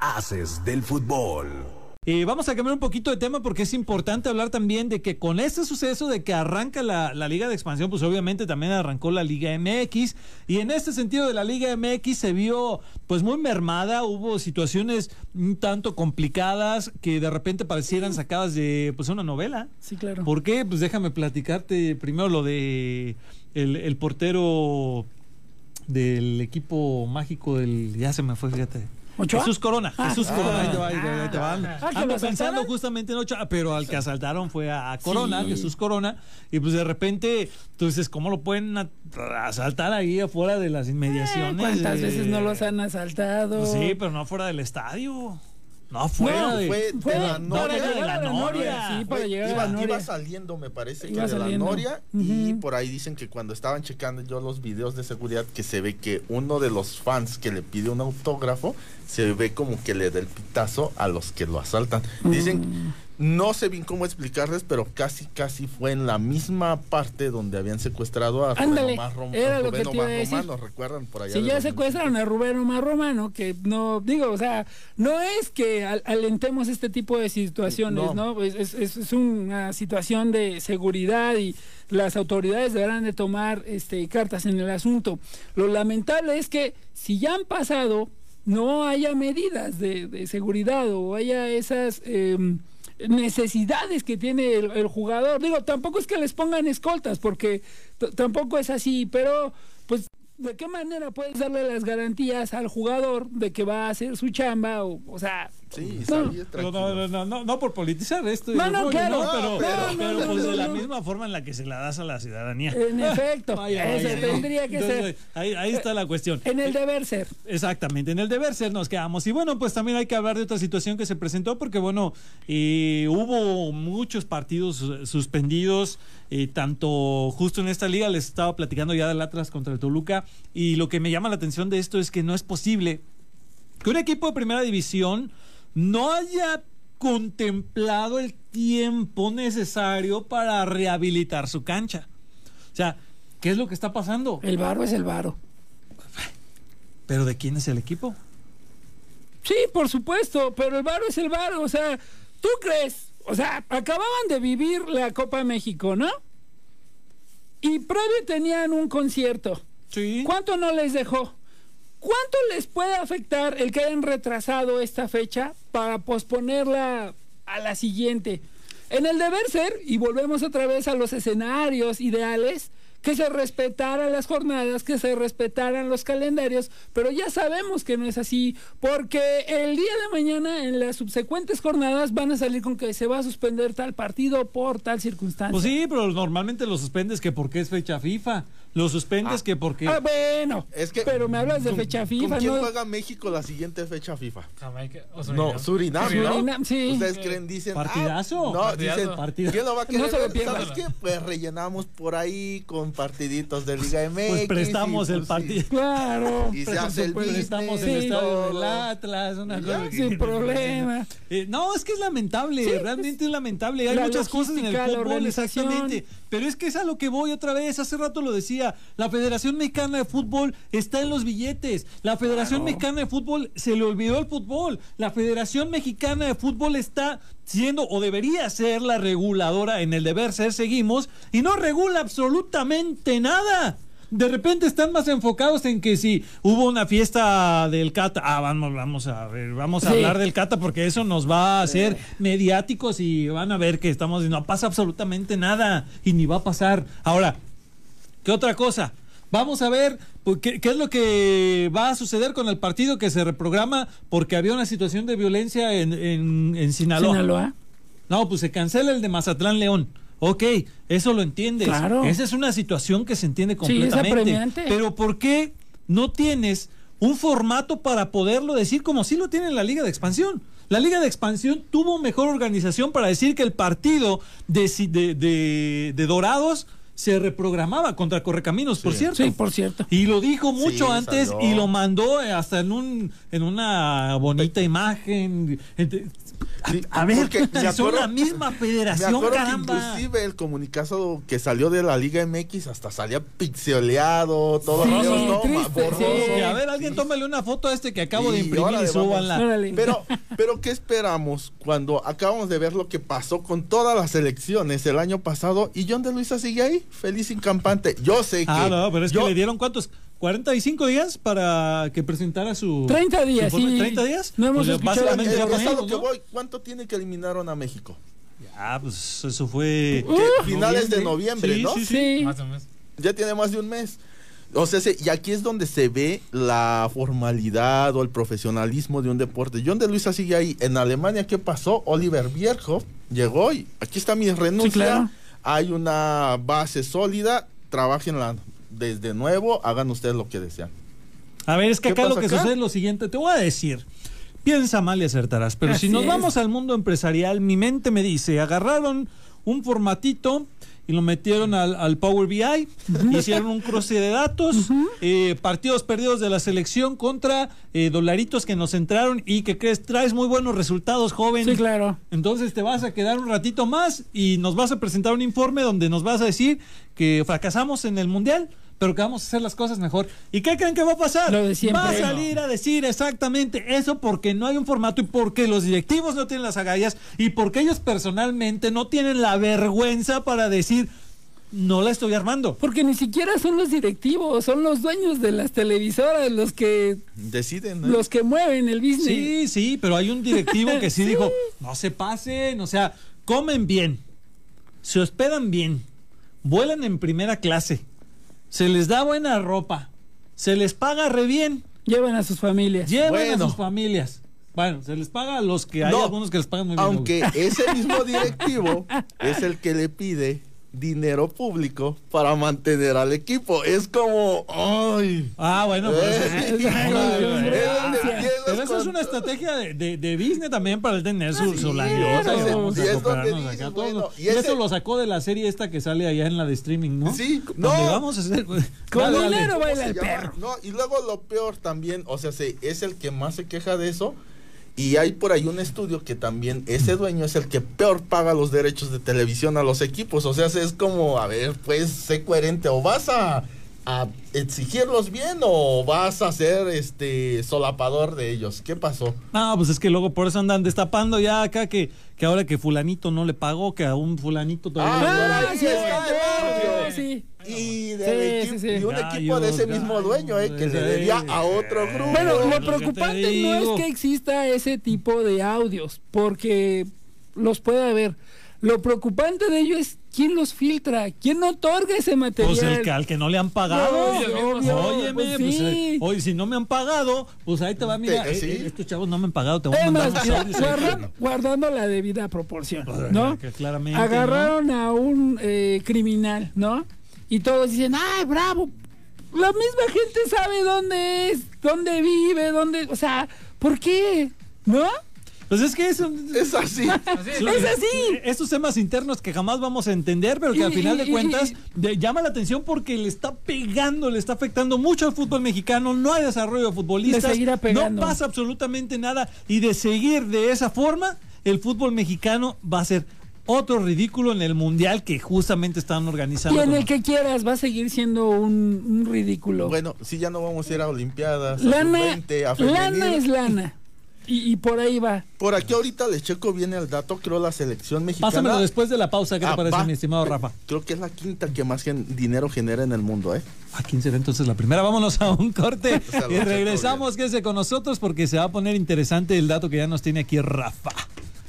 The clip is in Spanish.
Haces del fútbol. Eh, vamos a cambiar un poquito de tema porque es importante hablar también de que con este suceso de que arranca la, la, Liga de Expansión, pues obviamente también arrancó la Liga MX y en este sentido de la Liga MX se vio pues muy mermada, hubo situaciones un tanto complicadas que de repente parecieran sacadas de pues una novela. Sí, claro. ¿Por qué? Pues déjame platicarte primero lo de el, el portero del equipo mágico del ya se me fue, fíjate. ¿Ochoa? Jesús Corona, Ah, Jesús Corona, ahí te va, ahí te va, ahí te va. Ando- ah, ¿que ando lo pensando asaltaron? justamente en Ochoa, pero al que asaltaron fue a Corona, Sí. Jesús Corona, y pues de repente, tú dices, ¿cómo lo pueden a- asaltar ahí afuera de las inmediaciones? Eh, ¿Cuántas veces no los han asaltado? Pues sí, pero no fuera del estadio. No, fuera No, de... fue de Fue la para Noria. llegar la a la Noria. Noria. Sí, para Fue- llegar iba, a la Noria. iba saliendo, me parece Iba que de saliendo. la Noria. Y por ahí dicen que cuando estaban checando yo los videos de seguridad, que se ve que uno de los fans que le pide un autógrafo, se ve como que le da el pitazo a los que lo asaltan. Dicen, Mm. No sé bien cómo explicarles, pero casi, casi fue en la misma parte donde habían secuestrado a Ándale, Rubén Omar Rom- era lo que Rubén te iba a Omar decir. Romano, ¿recuerdan por allá? Si ya 2005? secuestraron a Rubén Omar Romano, que no, digo, o sea, no es que al- alentemos este tipo de situaciones, No. ¿no? Es, es- una situación de seguridad y las autoridades deberán de tomar este, cartas en el asunto. Lo lamentable es que si ya han pasado, no haya medidas de, de seguridad o haya esas... em, necesidades que tiene el, jugador. Digo, tampoco es que les pongan escoltas, porque tampoco es así, pero pues ¿de qué manera puedes darle las garantías al jugador de que va a hacer su chamba? O, o sea, Sí, No. No, no, no, no, no, no por politizar esto. No, no, claro. pero, pues de la misma forma en la que se la das a la ciudadanía. en efecto, tendría que Entonces, ser Ahí, ahí está la cuestión. en el deber ser. Exactamente, en el deber ser nos quedamos. Y bueno, pues también hay que hablar de otra situación que se presentó porque, bueno, eh, hubo muchos partidos eh, suspendidos, eh, tanto justo en esta liga, les estaba platicando ya del Atlas contra el Toluca, y lo que me llama la atención de esto es que no es posible que un equipo de primera división no haya contemplado el tiempo necesario para rehabilitar su cancha. O sea, ¿qué es lo que está pasando? El varo es el varo. ¿Pero de quién es el equipo? Sí, por supuesto, pero el varo es el varo. O sea, ¿tú crees? O sea, acababan de vivir la Copa México, ¿no? Y previo tenían un concierto. Sí. ¿Cuánto no les dejó? ¿Cuánto les puede afectar el que hayan retrasado esta fecha para posponerla a la siguiente? En el deber ser, y volvemos otra vez a los escenarios ideales, que se respetaran las jornadas, que se respetaran los calendarios, pero ya sabemos que no es así, porque el día de mañana en las subsecuentes jornadas van a salir con que se va a suspender tal partido por tal circunstancia. Pues sí, pero normalmente lo suspendes que porque es fecha FIFA. Lo suspendes que porque... Ah, bueno, Es que, pero me hablas de ¿con- fecha ¿Con FIFA, quién ¿no? juega México la siguiente fecha FIFA? Jamaica. o No, Surinam, ¿no? Surinam, sí. Ustedes creen, dicen. ah, Partidazo. no, Partidazo. dicen. Partidazo. ¿Quién lo va a querer No se lo. ¿Sabes qué? Pues rellenamos por ahí con partiditos de Liga MX. Pues prestamos y, el pues, partido. sí. Claro. Y se hace el Pues business, estamos en Sí. el estadio todo. del Atlas, una cosa que- Sin problema. Eh, no, es que es lamentable, Sí, realmente es lamentable. Hay la muchas cosas en el fútbol, exactamente. Pero es que es a lo que voy otra vez. Hace rato lo decía. La Federación Mexicana de Fútbol está en los billetes. La Federación Mexicana de Fútbol se le olvidó el fútbol. La Federación Mexicana de Fútbol está siendo o debería ser la reguladora en el deber ser, seguimos, y no regula absolutamente nada. De repente están más enfocados en que si hubo una fiesta del Cata, ah, vamos, vamos a ver, vamos a Sí. hablar del Cata porque eso nos va a hacer mediáticos y van a ver que estamos y no pasa absolutamente nada y ni va a pasar. Ahora, ¿qué otra cosa? Vamos a ver pues, qué, qué es lo que va a suceder con el partido que se reprograma porque había una situación de violencia en, en, en Sinaloa. Sinaloa. No, pues se cancela el de Mazatlán León. Ok, eso lo entiendes. Claro. Esa es una situación que se entiende Sí, es completamente. apremiante. pero ¿por qué no tienes un formato para poderlo decir como sí lo tiene la Liga de Expansión? La Liga de Expansión tuvo mejor organización para decir que el partido de, de, de- de Dorados se reprogramaba contra Correcaminos, por cierto. Sí, por cierto. Y lo dijo mucho Sí, antes salió. y lo mandó eh, hasta en un en una bonita imagen. A, ver, son acuerdo- la misma Me federación, que caramba. inclusive el comunicado que salió de la Liga MX hasta salía pixeleado, todo Sí, borroso. Y a ver, alguien Sí. tómale una foto a este que acabo de imprimir y órale, súbanla. Órale. Pero, pero ¿qué esperamos cuando acabamos de ver lo que pasó con todas las elecciones el año pasado y John de Luisa sigue ahí, feliz y campante? Yo sé que... Ah, no, pero es yo- que le dieron cuántos? 45 días para que presentara su 30 días, su informe? sí. 30 días. No hemos Pues, escuchado ya ponemos, lo que ¿no? voy. ¿Cuánto tiene que eliminaron a México? Ah, pues eso fue Que finales de noviembre, Sí, ¿no? sí, sí. Sí. Más o menos. Ya tiene más de un mes. O sea, se- y aquí es donde se ve la formalidad o el profesionalismo de un deporte. John de Luisa sigue ahí. En Alemania, ¿qué pasó? Oliver Bierhoff llegó y aquí está mi renuncia. claro. Hay una base sólida. Trabajenla desde nuevo. Hagan ustedes lo que desean. A ver, es que ¿Qué acá lo que acá? sucede es lo siguiente, te voy a decir. Piensa mal y acertarás, pero si nos es. vamos al mundo empresarial, mi mente me dice, agarraron un formatito y lo metieron al, al Power BI, hicieron un cruce de datos, eh, partidos perdidos de la selección contra eh, dolaritos que nos entraron y que crees, traes muy buenos resultados, joven. Sí, claro. Entonces te vas a quedar un ratito más y nos vas a presentar un informe donde nos vas a decir que fracasamos en el mundial, pero que vamos a hacer las cosas mejor. ¿Y qué creen que va a pasar? Lo de siempre. Va a salir a decir exactamente eso porque no hay un formato y porque los directivos no tienen las agallas y porque ellos personalmente no tienen la vergüenza para decir no la estoy armando. Porque ni siquiera son los directivos, son los dueños de las televisoras los que Deciden. ¿no? los que mueven el business. Sí, sí, pero hay un directivo que sí, dijo, no se pasen, o sea, comen bien, se hospedan bien, vuelan en primera clase, se les da buena ropa, se les paga re bien, Llevan a sus familias. llevan Bueno. a sus familias. Bueno, se les paga a los que hay No, algunos que les pagan muy bien. Aunque ese mismo directivo es el que le pide dinero público para mantener al equipo. Es como, ay. Ah, bueno, eso, Eh, es- Ay, no, Pero eso es una estrategia de, de, de business también para él tener su, su Sí, y claro. vamos a Y dices, bueno, ese- eso lo sacó de la serie esta que sale allá en la de streaming, ¿no? Sí, Donde no. vamos a hacer. Con dinero ¿Cómo baila el perro. No, y luego lo peor también, o sea, se- es el que más se queja de eso. Y hay por ahí un estudio que también ese dueño es el que peor paga los derechos de televisión a los equipos. O sea, es como, a ver, pues sé coherente. O vas a, a exigirlos bien o vas a ser este solapador de ellos. ¿Qué pasó? No, pues es que luego por eso andan destapando ya acá que, que ahora que fulanito no le pagó, que a un fulanito todavía. Ah, sí. Y, del Sí, equipo- sí, sí. y un Gallos, equipo de ese mismo gallos, dueño, eh, que sí. debía a otro grupo. Bueno, Lo preocupante no es que exista ese tipo de audios, porque los puede haber. Lo preocupante de ello es quién los filtra, quién otorga ese material. Pues el que al que no le han pagado. No, obvio, Óyeme, pues pues, sí. eh, oye, si no me han pagado, pues ahí te va, mira, sí. eh, estos chavos no me han pagado, te voy a mandar guardando la debida proporción, ¿no? Que claramente, Agarraron a un eh, criminal, ¿no? Y todos dicen, ¡ay, bravo! La misma gente sabe dónde es, dónde vive, dónde... O sea, ¿por qué? ¿No? Pues es que eso, Es así. Es así. Estos temas internos que jamás vamos a entender, pero que Y- al final y- de y- cuentas de- llama la atención porque le está pegando, le está afectando mucho al fútbol mexicano. No hay desarrollo de futbolistas. Le seguirá pegando. No pasa absolutamente nada. Y de seguir de esa forma, el fútbol mexicano va a ser otro ridículo en el mundial que justamente están Y organizando. en con- el que quieras va a seguir siendo un, un ridículo. Bueno, si ya no vamos a ir a Olimpiadas, a lana, sub-20, a femenil. lana es lana. Y, y por ahí va. Por aquí ahorita le checo bien el dato, creo la selección mexicana. Pásamelo después de la pausa, ¿qué te Ah, parece, va. mi estimado Rafa? Creo que es la quinta que más gen- dinero genera en el mundo, ¿eh? ¿A quién será entonces la primera? Vámonos a un corte y regresamos. Quédese con nosotros porque se va a poner interesante el dato que ya nos tiene aquí Rafa.